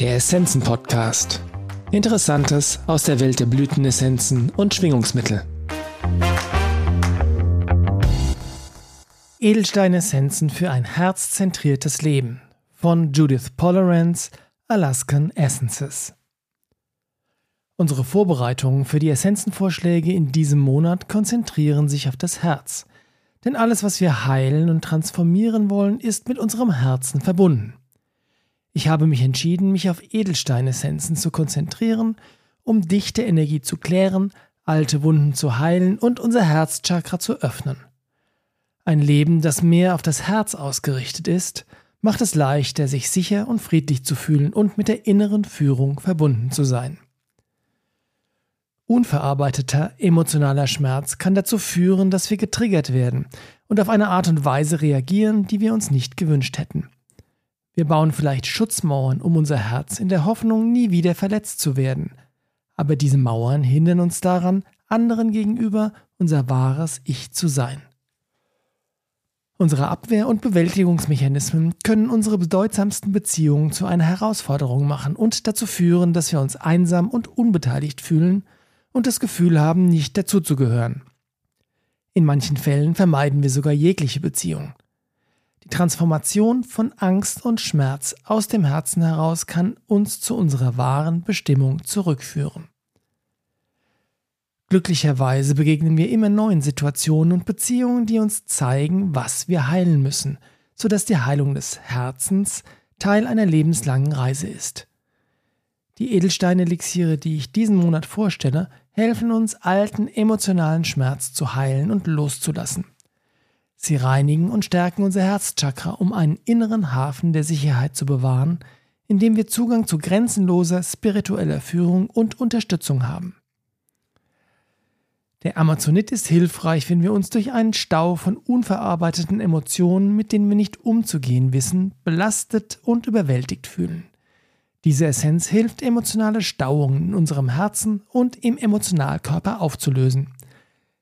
Der Essenzen Podcast. Interessantes aus der Welt der Blütenessenzen und Schwingungsmittel. Edelsteinessenzen für ein herzzentriertes Leben von Judith Polarance, Alaskan Essences. Unsere Vorbereitungen für die Essenzenvorschläge in diesem Monat konzentrieren sich auf das Herz. Denn alles, was wir heilen und transformieren wollen, ist mit unserem Herzen verbunden. Ich habe mich entschieden, mich auf Edelsteinessenzen zu konzentrieren, um dichte Energie zu klären, alte Wunden zu heilen und unser Herzchakra zu öffnen. Ein Leben, das mehr auf das Herz ausgerichtet ist, macht es leichter, sich sicher und friedlich zu fühlen und mit der inneren Führung verbunden zu sein. Unverarbeiteter emotionaler Schmerz kann dazu führen, dass wir getriggert werden und auf eine Art und Weise reagieren, die wir uns nicht gewünscht hätten. Wir bauen vielleicht Schutzmauern um unser Herz in der Hoffnung, nie wieder verletzt zu werden. Aber diese Mauern hindern uns daran, anderen gegenüber unser wahres Ich zu sein. Unsere Abwehr- und Bewältigungsmechanismen können unsere bedeutsamsten Beziehungen zu einer Herausforderung machen und dazu führen, dass wir uns einsam und unbeteiligt fühlen und das Gefühl haben, nicht dazuzugehören. In manchen Fällen vermeiden wir sogar jegliche Beziehung. Die Transformation von Angst und Schmerz aus dem Herzen heraus kann uns zu unserer wahren Bestimmung zurückführen. Glücklicherweise begegnen wir immer neuen Situationen und Beziehungen, die uns zeigen, was wir heilen müssen, sodass die Heilung des Herzens Teil einer lebenslangen Reise ist. Die Edelsteine-Elixiere, die ich diesen Monat vorstelle, helfen uns, alten emotionalen Schmerz zu heilen und loszulassen. Sie reinigen und stärken unser Herzchakra, um einen inneren Hafen der Sicherheit zu bewahren, in dem wir Zugang zu grenzenloser spiritueller Führung und Unterstützung haben. Der Amazonit ist hilfreich, wenn wir uns durch einen Stau von unverarbeiteten Emotionen, mit denen wir nicht umzugehen wissen, belastet und überwältigt fühlen. Diese Essenz hilft, emotionale Stauungen in unserem Herzen und im Emotionalkörper aufzulösen.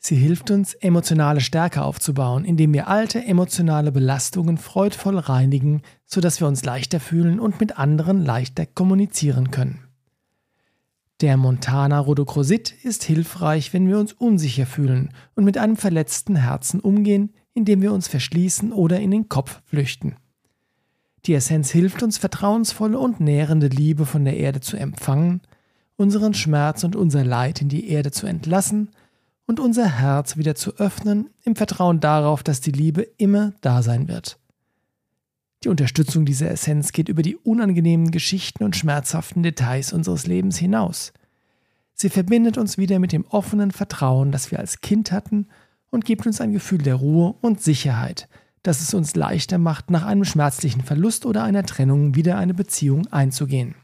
Sie hilft uns, emotionale Stärke aufzubauen, indem wir alte emotionale Belastungen freudvoll reinigen, sodass wir uns leichter fühlen und mit anderen leichter kommunizieren können. Der Montana Rhodocrosit ist hilfreich, wenn wir uns unsicher fühlen und mit einem verletzten Herzen umgehen, indem wir uns verschließen oder in den Kopf flüchten. Die Essenz hilft uns, vertrauensvolle und nährende Liebe von der Erde zu empfangen, unseren Schmerz und unser Leid in die Erde zu entlassen und unser Herz wieder zu öffnen, im Vertrauen darauf, dass die Liebe immer da sein wird. Die Unterstützung dieser Essenz geht über die unangenehmen Geschichten und schmerzhaften Details unseres Lebens hinaus. Sie verbindet uns wieder mit dem offenen Vertrauen, das wir als Kind hatten, und gibt uns ein Gefühl der Ruhe und Sicherheit, das es uns leichter macht, nach einem schmerzlichen Verlust oder einer Trennung wieder eine Beziehung einzugehen.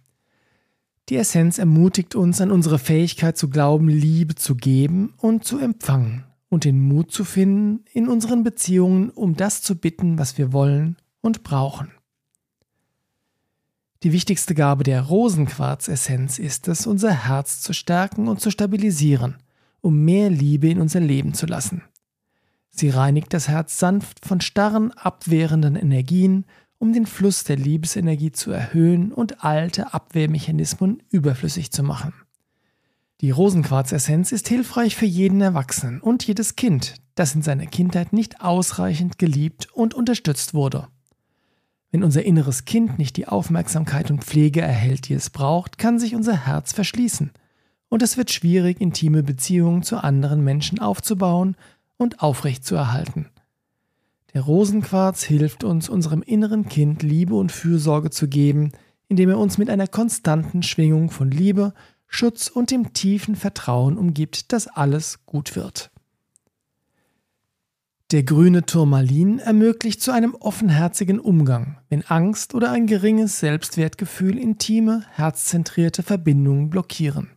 Die Essenz ermutigt uns an unsere Fähigkeit zu glauben, Liebe zu geben und zu empfangen und den Mut zu finden, in unseren Beziehungen um das zu bitten, was wir wollen und brauchen. Die wichtigste Gabe der Rosenquarzessenz ist es, unser Herz zu stärken und zu stabilisieren, um mehr Liebe in unser Leben zu lassen. Sie reinigt das Herz sanft von starren, abwehrenden Energien um den Fluss der Liebesenergie zu erhöhen und alte Abwehrmechanismen überflüssig zu machen. Die Rosenquarzessenz ist hilfreich für jeden Erwachsenen und jedes Kind, das in seiner Kindheit nicht ausreichend geliebt und unterstützt wurde. Wenn unser inneres Kind nicht die Aufmerksamkeit und Pflege erhält, die es braucht, kann sich unser Herz verschließen und es wird schwierig, intime Beziehungen zu anderen Menschen aufzubauen und aufrechtzuerhalten. Der Rosenquarz hilft uns, unserem inneren Kind Liebe und Fürsorge zu geben, indem er uns mit einer konstanten Schwingung von Liebe, Schutz und dem tiefen Vertrauen umgibt, dass alles gut wird. Der grüne Turmalin ermöglicht zu einem offenherzigen Umgang, wenn Angst oder ein geringes Selbstwertgefühl intime, herzzentrierte Verbindungen blockieren.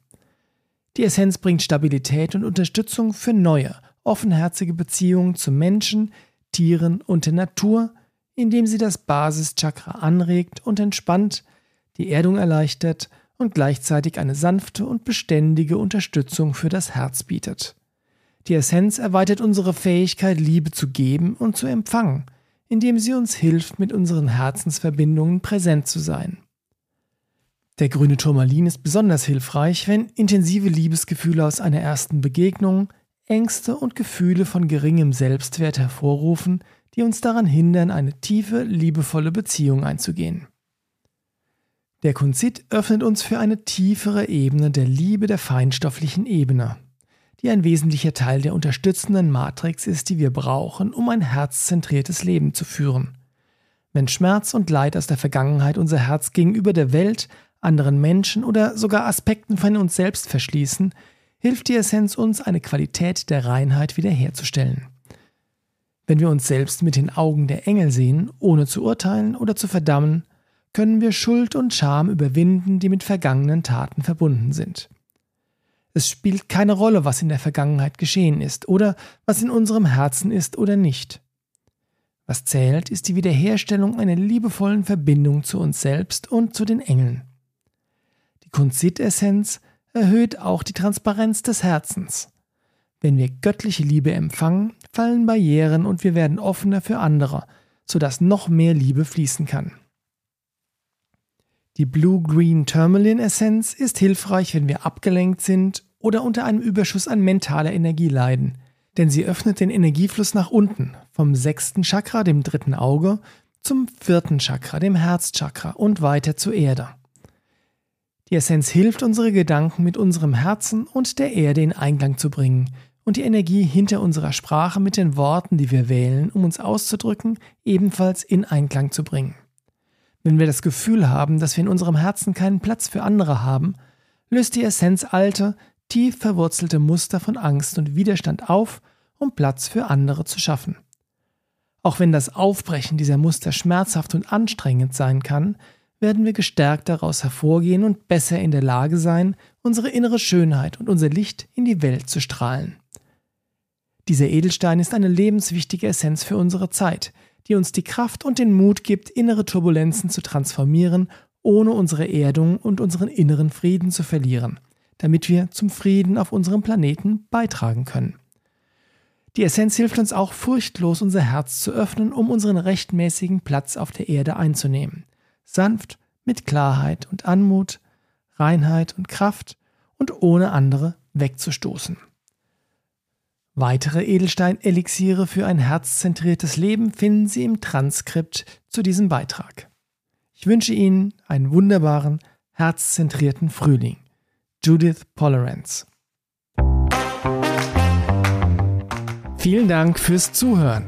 Die Essenz bringt Stabilität und Unterstützung für neue, offenherzige Beziehungen zu Menschen, Tieren und der Natur, indem sie das Basischakra anregt und entspannt, die Erdung erleichtert und gleichzeitig eine sanfte und beständige Unterstützung für das Herz bietet. Die Essenz erweitert unsere Fähigkeit, Liebe zu geben und zu empfangen, indem sie uns hilft, mit unseren Herzensverbindungen präsent zu sein. Der grüne Turmalin ist besonders hilfreich, wenn intensive Liebesgefühle aus einer ersten Begegnung Ängste und Gefühle von geringem Selbstwert hervorrufen, die uns daran hindern, eine tiefe, liebevolle Beziehung einzugehen. Der Kunzit öffnet uns für eine tiefere Ebene der Liebe der feinstofflichen Ebene, die ein wesentlicher Teil der unterstützenden Matrix ist, die wir brauchen, um ein herzzentriertes Leben zu führen. Wenn Schmerz und Leid aus der Vergangenheit unser Herz gegenüber der Welt, anderen Menschen oder sogar Aspekten von uns selbst verschließen, hilft die Essenz uns, eine Qualität der Reinheit wiederherzustellen. Wenn wir uns selbst mit den Augen der Engel sehen, ohne zu urteilen oder zu verdammen, können wir Schuld und Scham überwinden, die mit vergangenen Taten verbunden sind. Es spielt keine Rolle, was in der Vergangenheit geschehen ist oder was in unserem Herzen ist oder nicht. Was zählt, ist die Wiederherstellung einer liebevollen Verbindung zu uns selbst und zu den Engeln. Die Kunzit-Essenz erhöht auch die Transparenz des Herzens. Wenn wir göttliche Liebe empfangen, fallen Barrieren und wir werden offener für andere, sodass noch mehr Liebe fließen kann. Die Blue-Green Tourmaline Essenz ist hilfreich, wenn wir abgelenkt sind oder unter einem Überschuss an mentaler Energie leiden, denn sie öffnet den Energiefluss nach unten, vom sechsten Chakra, dem dritten Auge, zum vierten Chakra, dem Herzchakra und weiter zur Erde. Die Essenz hilft, unsere Gedanken mit unserem Herzen und der Erde in Einklang zu bringen und die Energie hinter unserer Sprache mit den Worten, die wir wählen, um uns auszudrücken, ebenfalls in Einklang zu bringen. Wenn wir das Gefühl haben, dass wir in unserem Herzen keinen Platz für andere haben, löst die Essenz alte, tief verwurzelte Muster von Angst und Widerstand auf, um Platz für andere zu schaffen. Auch wenn das Aufbrechen dieser Muster schmerzhaft und anstrengend sein kann, werden wir gestärkt daraus hervorgehen und besser in der Lage sein, unsere innere Schönheit und unser Licht in die Welt zu strahlen. Dieser Edelstein ist eine lebenswichtige Essenz für unsere Zeit, die uns die Kraft und den Mut gibt, innere Turbulenzen zu transformieren, ohne unsere Erdung und unseren inneren Frieden zu verlieren, damit wir zum Frieden auf unserem Planeten beitragen können. Die Essenz hilft uns auch furchtlos unser Herz zu öffnen, um unseren rechtmäßigen Platz auf der Erde einzunehmen sanft, mit Klarheit und Anmut, Reinheit und Kraft und ohne andere wegzustoßen. Weitere Edelstein-Elixiere für ein herzzentriertes Leben finden Sie im Transkript zu diesem Beitrag. Ich wünsche Ihnen einen wunderbaren, herzzentrierten Frühling. Judith Polerance. Vielen Dank fürs Zuhören.